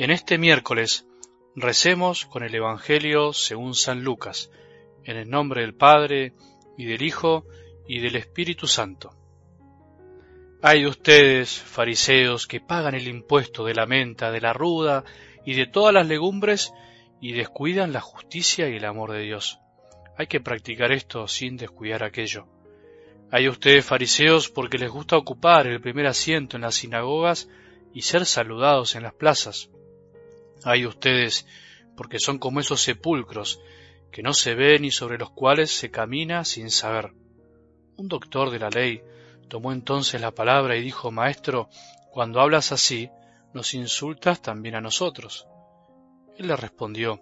En este miércoles recemos con el Evangelio según San Lucas, en el nombre del Padre, y del Hijo, y del Espíritu Santo. Hay de ustedes, fariseos, que pagan el impuesto de la menta, de la ruda y de todas las legumbres, y descuidan la justicia y el amor de Dios. Hay que practicar esto sin descuidar aquello. Hay de ustedes, fariseos, porque les gusta ocupar el primer asiento en las sinagogas y ser saludados en las plazas. Hay ustedes, porque son como esos sepulcros que no se ven y sobre los cuales se camina sin saber. Un doctor de la ley tomó entonces la palabra y dijo, Maestro, cuando hablas así, nos insultas también a nosotros. Él le respondió,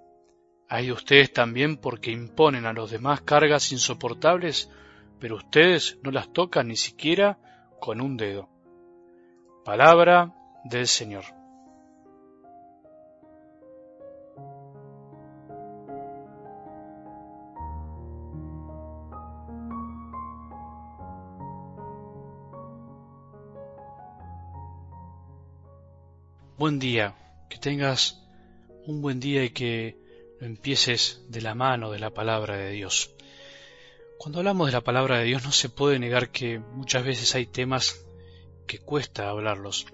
Hay ustedes también porque imponen a los demás cargas insoportables, pero ustedes no las tocan ni siquiera con un dedo. Palabra del Señor. Buen día, que tengas un buen día y que lo empieces de la mano de la palabra de Dios. Cuando hablamos de la palabra de Dios no se puede negar que muchas veces hay temas que cuesta hablarlos.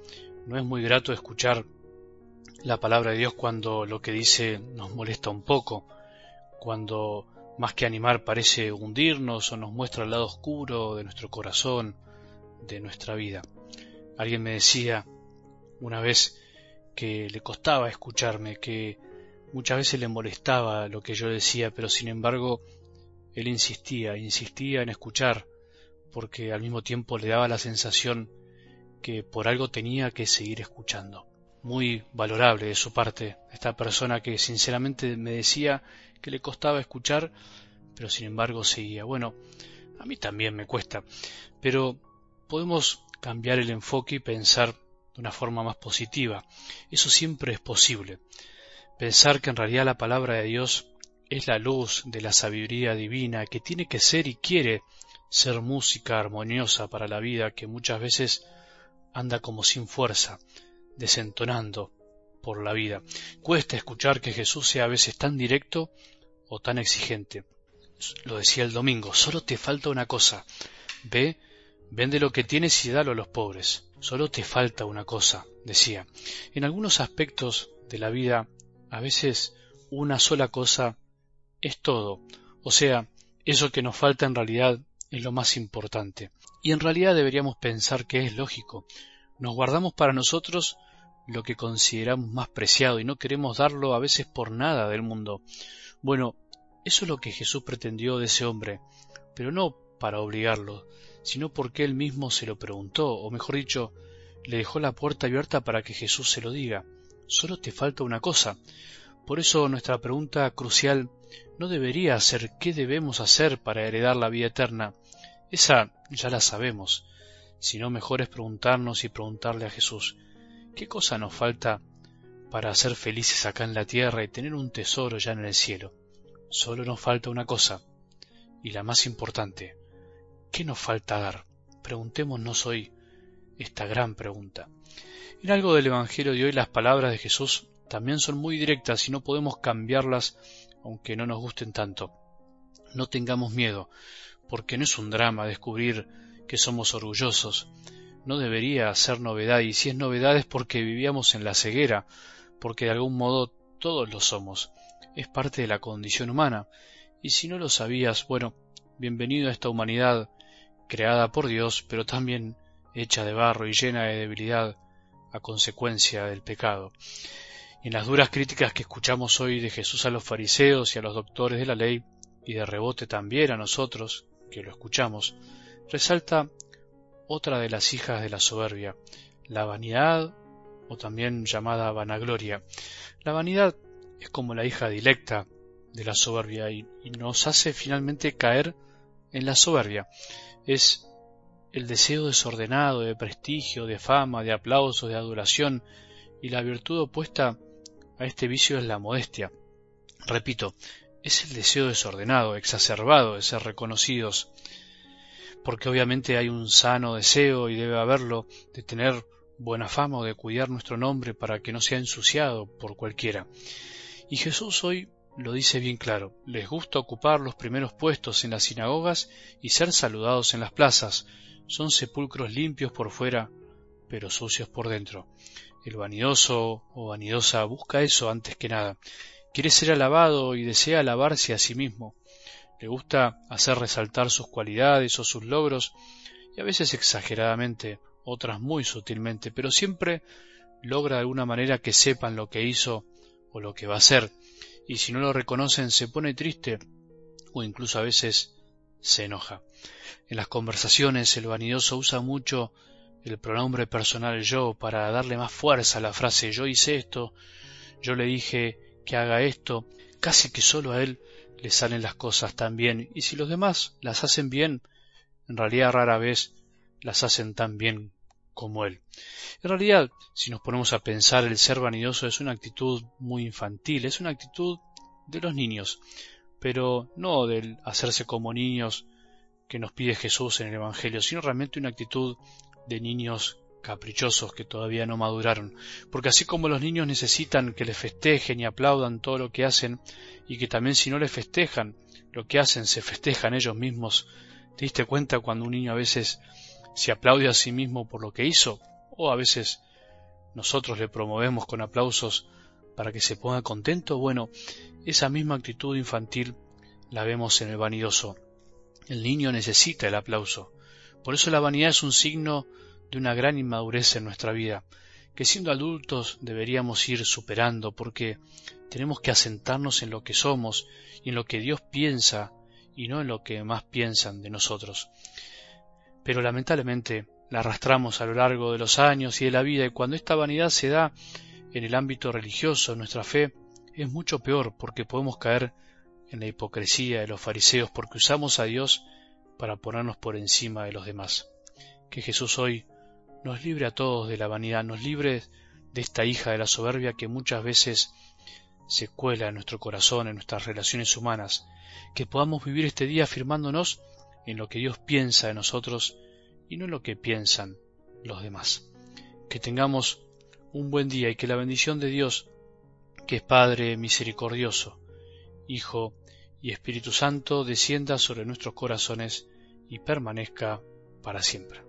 No es muy grato escuchar la palabra de Dios cuando lo que dice nos molesta un poco, cuando más que animar parece hundirnos o nos muestra el lado oscuro de nuestro corazón, de nuestra vida. Alguien me decía una vez que le costaba escucharme, que muchas veces le molestaba lo que yo decía, pero sin embargo él insistía, insistía en escuchar, porque al mismo tiempo le daba la sensación que por algo tenía que seguir escuchando. Muy valorable de su parte, esta persona que sinceramente me decía que le costaba escuchar, pero sin embargo seguía. Bueno, a mí también me cuesta, pero podemos cambiar el enfoque y pensar de una forma más positiva. Eso siempre es posible. Pensar que en realidad la palabra de Dios es la luz de la sabiduría divina que tiene que ser y quiere ser música armoniosa para la vida que muchas veces anda como sin fuerza, desentonando por la vida. Cuesta escuchar que Jesús sea a veces tan directo o tan exigente. Lo decía el domingo, solo te falta una cosa. Ve, vende lo que tienes y dalo a los pobres. Solo te falta una cosa, decía. En algunos aspectos de la vida, a veces una sola cosa es todo, o sea, eso que nos falta en realidad es lo más importante. Y en realidad deberíamos pensar que es lógico. Nos guardamos para nosotros lo que consideramos más preciado y no queremos darlo a veces por nada del mundo. Bueno, eso es lo que Jesús pretendió de ese hombre, pero no para obligarlo, sino porque él mismo se lo preguntó, o mejor dicho, le dejó la puerta abierta para que Jesús se lo diga. Solo te falta una cosa. Por eso nuestra pregunta crucial no debería ser qué debemos hacer para heredar la vida eterna. Esa ya la sabemos, sino mejor es preguntarnos y preguntarle a Jesús qué cosa nos falta para ser felices acá en la tierra y tener un tesoro ya en el cielo. Solo nos falta una cosa, y la más importante, ¿Qué nos falta dar? Preguntémonos hoy esta gran pregunta. En algo del Evangelio de hoy las palabras de Jesús también son muy directas y no podemos cambiarlas aunque no nos gusten tanto. No tengamos miedo, porque no es un drama descubrir que somos orgullosos. No debería ser novedad y si es novedad es porque vivíamos en la ceguera, porque de algún modo todos lo somos. Es parte de la condición humana. Y si no lo sabías, bueno, bienvenido a esta humanidad creada por Dios, pero también hecha de barro y llena de debilidad a consecuencia del pecado. En las duras críticas que escuchamos hoy de Jesús a los fariseos y a los doctores de la ley, y de rebote también a nosotros, que lo escuchamos, resalta otra de las hijas de la soberbia, la vanidad o también llamada vanagloria. La vanidad es como la hija dilecta de la soberbia y, y nos hace finalmente caer en la soberbia es el deseo desordenado de prestigio, de fama, de aplauso, de adoración, y la virtud opuesta a este vicio es la modestia. Repito, es el deseo desordenado, exacerbado de ser reconocidos, porque obviamente hay un sano deseo, y debe haberlo, de tener buena fama o de cuidar nuestro nombre para que no sea ensuciado por cualquiera. Y Jesús hoy lo dice bien claro, les gusta ocupar los primeros puestos en las sinagogas y ser saludados en las plazas. Son sepulcros limpios por fuera, pero sucios por dentro. El vanidoso o vanidosa busca eso antes que nada. Quiere ser alabado y desea alabarse a sí mismo. Le gusta hacer resaltar sus cualidades o sus logros, y a veces exageradamente, otras muy sutilmente, pero siempre logra de alguna manera que sepan lo que hizo o lo que va a hacer, y si no lo reconocen se pone triste o incluso a veces se enoja. En las conversaciones el vanidoso usa mucho el pronombre personal yo para darle más fuerza a la frase yo hice esto, yo le dije que haga esto, casi que solo a él le salen las cosas tan bien, y si los demás las hacen bien, en realidad rara vez las hacen tan bien como él. En realidad, si nos ponemos a pensar, el ser vanidoso es una actitud muy infantil, es una actitud de los niños, pero no del hacerse como niños que nos pide Jesús en el Evangelio, sino realmente una actitud de niños caprichosos que todavía no maduraron, porque así como los niños necesitan que les festejen y aplaudan todo lo que hacen, y que también si no les festejan lo que hacen se festejan ellos mismos, ¿te diste cuenta cuando un niño a veces se aplaude a sí mismo por lo que hizo? O a veces nosotros le promovemos con aplausos para que se ponga contento. Bueno, esa misma actitud infantil la vemos en el vanidoso. El niño necesita el aplauso. Por eso la vanidad es un signo de una gran inmadurez en nuestra vida, que siendo adultos deberíamos ir superando, porque tenemos que asentarnos en lo que somos y en lo que Dios piensa y no en lo que más piensan de nosotros. Pero lamentablemente la arrastramos a lo largo de los años y de la vida y cuando esta vanidad se da en el ámbito religioso, nuestra fe es mucho peor porque podemos caer en la hipocresía de los fariseos porque usamos a Dios para ponernos por encima de los demás. Que Jesús hoy nos libre a todos de la vanidad, nos libre de esta hija de la soberbia que muchas veces se cuela en nuestro corazón, en nuestras relaciones humanas, que podamos vivir este día afirmándonos en lo que Dios piensa de nosotros y no en lo que piensan los demás. Que tengamos un buen día y que la bendición de Dios, que es Padre misericordioso, Hijo y Espíritu Santo, descienda sobre nuestros corazones y permanezca para siempre.